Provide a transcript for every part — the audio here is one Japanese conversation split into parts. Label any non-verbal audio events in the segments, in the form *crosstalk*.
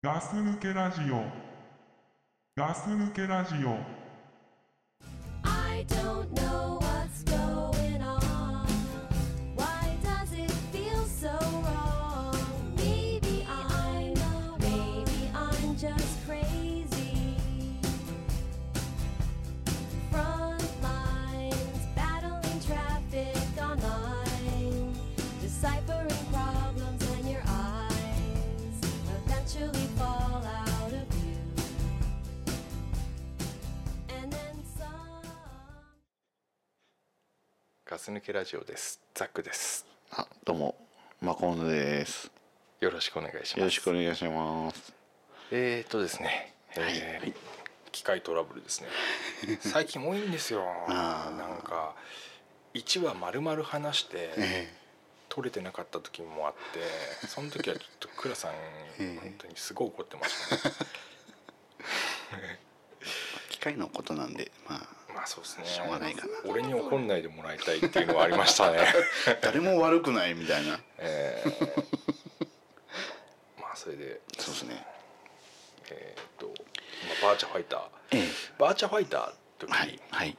ガス抜けラジオガス抜けラジオ I don't know what's going ス抜けラジオです。ザックです。あどうもマコンです。よろしくお願いします。よろしくお願いします。えーとですね、えーはい機械トラブルですね。*laughs* 最近多いんですよ。なんか1話丸々話してえ取れてなかった時もあってその時はちょっと倉さんえ本当にすごい怒ってましたね。え *laughs* 機械のことなんでまあまあそうですね。しょうがないかな。俺に怒んないでもらいたいっていうのはありましたね。*laughs* 誰も悪くないみたいな。*laughs* えー。まあそれで。そうですね。えー、と、まあ、バーチャファイター。ええ。バーチャファイターの時、はいはい。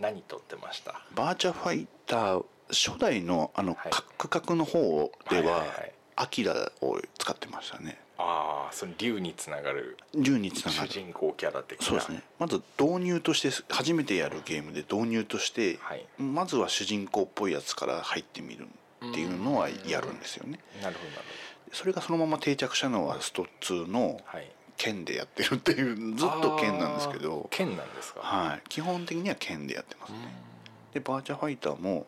何撮ってました？バーチャファイター初代のあのはい。カクカクの方ではいはいははいアキラを使ってましたね。ああその竜につながる10につながる。主人公キャラ的な。そうですね。まず導入として初めてやるゲームで導入として、はい。まずは主人公っぽいやつから入ってみるっていうのはやるんですよね。なるほどなるそれがそのまま定着したのはスト2のほどはい。剣でやってるっていうずっと剣なんですけど。剣なんですか？はい。基本的には剣でやってますね。でバーチャファイターも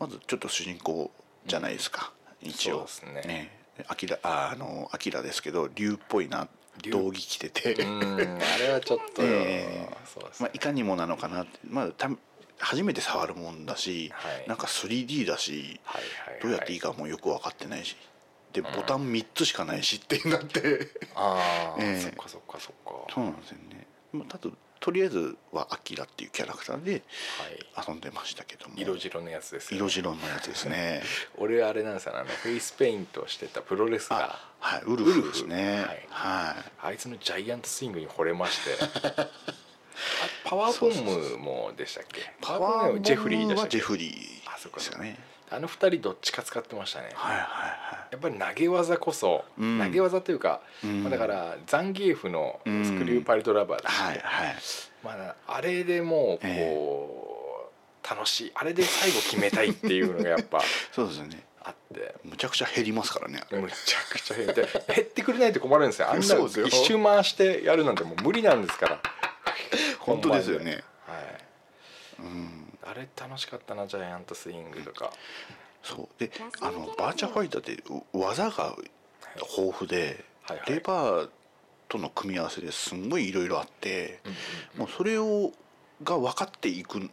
まずちょっと主人公じゃないですか、一応。そうですね。アキラああのアキラですけど竜っぽいな竜。道着着てて、うんあれはちょっと、*laughs* えね。まあ、いかにもなのかなって、まあ、た初めて触るもんだし、はい。なんか 3D だしはいはいはい。どうやっていいかもよく分かってないし。でボタン3つしかないしってなって。ああ、*laughs* ええ。そっかそっかそっか。そうなんですよね。まあただとりあえずはアキラっていうキャラクターではい。遊んでましたけども。色白のやつですよね。色白のやつですね。*laughs* 俺あれなんですよあのフェイスペイントしてたプロレスラーあはいウルフですね。はい。はい。あいつのジャイアントスイングに惚れまして。*laughs* あパワーボムもでしたっけ？パワーボムジェフリーでしたっけ？はジェフリあそっかーですか。ねあの二人どっちか使ってましたね。はいはいはやっぱり投げ技こそ、うん。投げ技というか、うん。まあだからザンギエフのスクリューパイルドラバーいですね、はいはい。まあ、あれでもうこう、え楽しい。あれで最後決めたいっていうのがやっぱ *laughs* そうですよね。あって。むちゃくちゃ減りますからねむちゃくちゃ減って減ってくれないと困るんですよ。あんな一周回してやるなんてもう無理なんですから。*laughs* 本当ですよね。はい。うんあれ楽しかったなジャイアントスイングとか、そう。であのバーチャファイターってう技が豊富で、はいはい。レバーとの組み合わせですんごいいろいろあって、うんうんもうそれをが分かっていく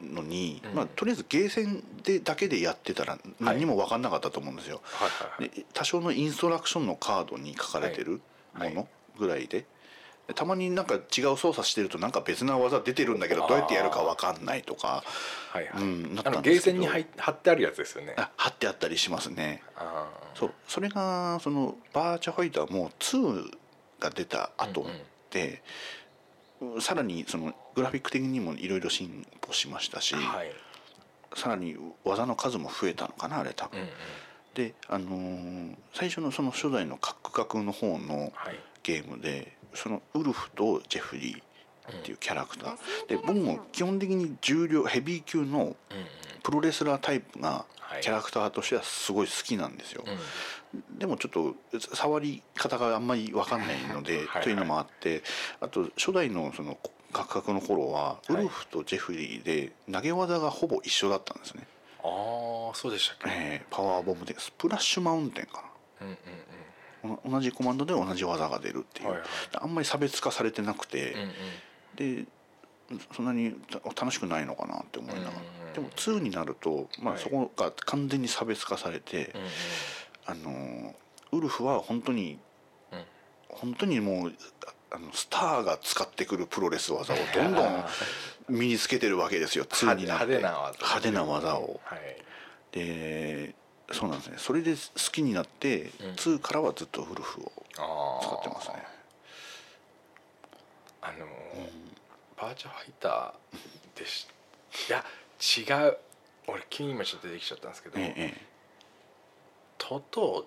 のに、うん。まあ、とりあえずゲーセンでだけでやってたら何も分かんなかったと思うんですよ。はいはいはい。で多少のインストラクションのカードに書かれてるはい。ものぐらいで。でたまになんか違う操作してるとなんか別な技出てるんだけどどうやってやるか分かんないとか。はいはい、うんゲーセンに貼い貼ってあるやつですよね。あ貼ってあったりしますね。そう。それがそのバーチャファイターも2が出た後うんうん。で、さらにそのグラフィック的にもいろいろ進歩しましたし、はい。さらに技の数も増えたのかなあれ多分。うんうん。で、あのー最初のその初代のカクカクの方のはい。ゲームでそのウルフとジェフリーっていうキャラクター、で僕も基本的に重量ヘビー級のプロレスラータイプがはい。キャラクターとしてはすごい好きなんですよ。うん。でもちょっと触り方があんまり分かんないので *laughs* はいはい。というのもあってあと初代のそのカクカクの頃はい。ウルフとジェフリーで投げ技がほぼ一緒だったんですね、ああそうでしたっけ、えーパワーボムでスプラッシュマウンテンかうんうん同じコマンドで同じ技が出るっていう、はいはい。あんまり差別化されてなくて。うん、うん。でそんなに楽しくないのかなって思いながら、うんでも2になると、まあ、はい。そこが完全に差別化されて、うんうん。あのーウルフは本当にうん。本当にもうあのスターが使ってくるプロレス技をどんどん *laughs* 身につけてるわけですよ。2になって。派手な技派手な技を。はい。でそうなんですね。それで好きになって、うん。2からはずっとウルフを使ってますね。あのーバーチャファイターでし *laughs* いや違う。俺急に今ちょっと出てきちゃったんですけど、えええトト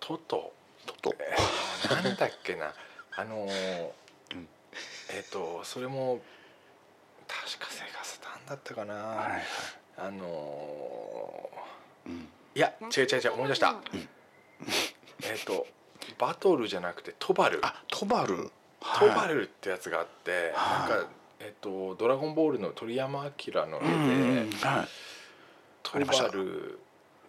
トト。えととえーなんだっけな。*laughs* あのーうん。えっ、とそれも確かセガサターンだったかな、はいはい。あのうんーいや違う違う違う思い出した、えっ、とバトルじゃなくてトバル。あトバル。トバルってやつがあって、はい。なんかえっ、と「ドラゴンボール」の鳥山明の絵で、はい。トバル。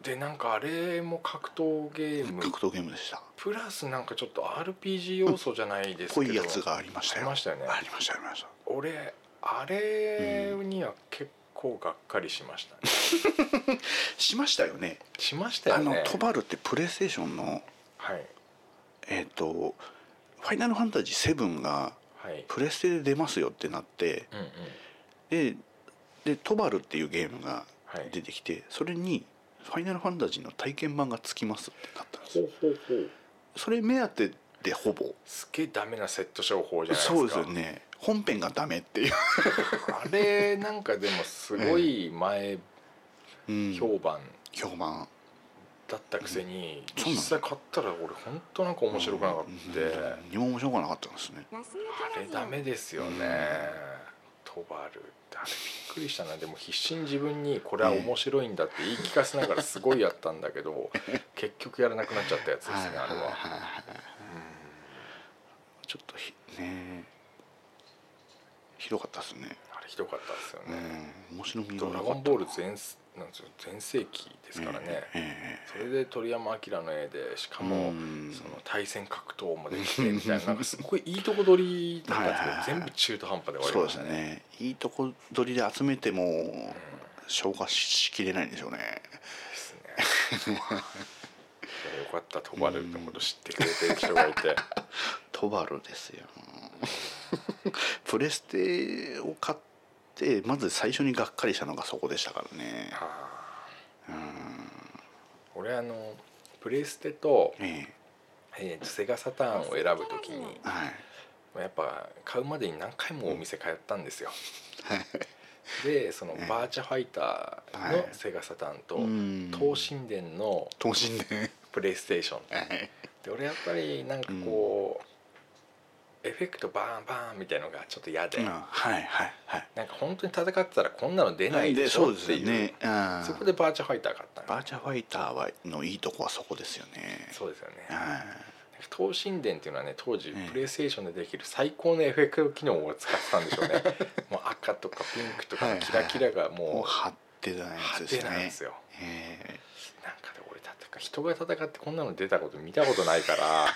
でなんかあれも格闘ゲーム。格闘ゲームでした。プラスなんかちょっと RPG 要素じゃないですけど、こういうやつがありましたよ。ありましたよね。ありましたありました。俺あれには結構がっかりしましたね、*laughs* しましたよね。しましたよあのねトバルってプレイステーションのはい。えっ、と「ファイナルファンタジー7」がはい。プレステで出ますよってなってうんうん。ででトバルっていうゲームがはい。出てきてそれに「ファイナルファンタジー」の体験版がつきますってなったんですほうほうほう。それ目当てでほぼ。すげえダメなセット商法じゃないですか。そうですよね本編がダメっていう、あれなんかでもすごい前うん。評判。評判だったくせに、実際買ったら俺本当なんか面白くなかった、うん。何も面白くなかったん。ですねあれダメですよね、トバルあれびっくりしたなでも必死に自分にこれは面白いん。だって言い聞かせながらすごいやったん。だけど結局やらなくなっちゃったやつですねあれは、はいはいちょっとひねひどかったですね。あれひどかったですようね、ん。面白みがドラゴンボール全なんですよ全盛期ですからね、え。それで鳥山明の絵でしかえも、うん。その対戦格闘もできてみたいな *laughs* なんかすごいいいとこ取りだったんですけど全部中途半端で終わりそうましたね。ですね。いいとこ取りで集めても消化しきれないんでしょうね。ですね。*laughs* よかった。トバルのこと知ってくれてる人がいて。*laughs* トバルですよ *laughs* プレステを買ってまず最初にがっかりしたのがそこでしたからね。あう俺あのプレステと、ええ。ーセガサターンを選ぶときにえはい。やっぱ買うまでに何回もお店通ったんですよ。でそのええ。バーチャファイターはい。のセガサターンとうん。東神殿の等身でプレイステーション。はい。で俺やっぱりなんかこう、エフェクトバーンバーンみたいのがちょっと嫌で、うんはいはいはい。なんか本当に戦ってたらこんなの出ないでしょっていう。ねうん。そこでバーチャファイター買ったのバーチャファイターはのいいとこはそこですよね。そうですよね。は東神殿っていうのはね当時ええ。プレイステーションでできる最高のエフェクト機能を使ってたんでしょうね。*laughs* もう赤とかピンクとかのキラキラがいもうもう派手なやつ派ですね。手なんですよ。えなんかで俺だってか人が戦ってこんなの出たこと見たことないから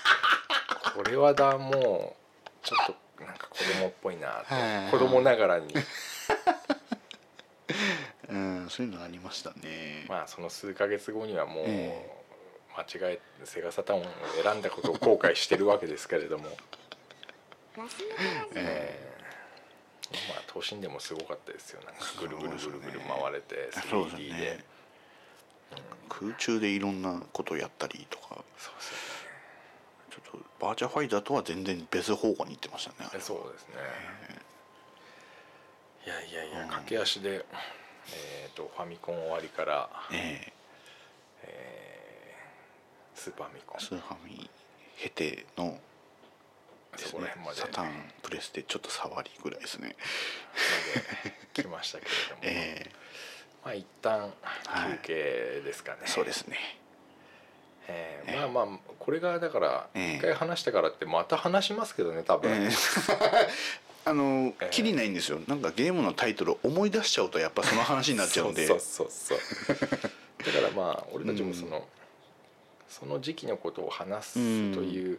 これはだもうちょっとなんか子供っぽいなとはい。子供ながらに。え *laughs* うんそういうのありましたね。まあその数ヶ月後にはもうえ間違えセガサターンを選んだことを後悔してるわけですけれども、えーまあ東進でもすごかったですよ。なんかぐるぐるぐるぐる回れてそうです 3D ねで。空中でいろんなことをやったりとか。そうですちょっとバーチャファイターとは全然別方向に行ってましたねそうですね。いやいやいや駆け足で、えー、とファミコン終わりから、ええ。ースーパーミコン。えスーファミ経てのそこら辺まで。サターンプレステちょっと触りぐらいですね。まで来ましたけれども、*laughs* えまあ一旦はい休憩ですかね、えそうですねえーええまあまあこれがだからええ一回話したからってまた話しますけどね多分、ええ *laughs* あのええきりないんですよ。なんかゲームのタイトルを思い出しちゃうとやっぱその話になっちゃうんで。*laughs* そうそうそうだからまあ俺たちもその、その時期のことを話すという、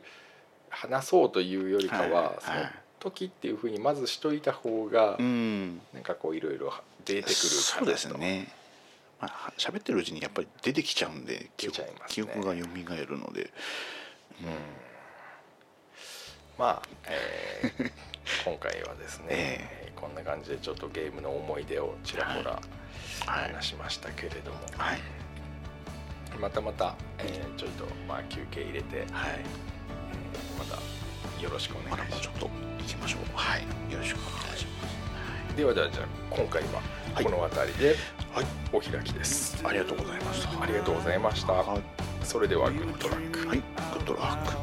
話そうというよりかは、はいはい。その時っていうふうにまずしといた方が、うん。なんかこういろいろ出てくるかなと。そうですねまあ喋ってるうちにやっぱり出てきちゃうんで記憶ね。記憶が蘇るので。まあ、えー *laughs* 今回はですね、えこんな感じでちょっとゲームの思い出をちらほらはい。話しましたけれども、はい。またまた、えーちょいとまあ休憩入れて、えーはいまたよろしくおま願いします。だもうちょっと行きましょう。はい。よろしくお願いします。ではではじゃあ今回ははい。この辺りではいお開きです、ありがとうございました。ありがとうございました。はそれではグッドラック。い、はい、グッドラック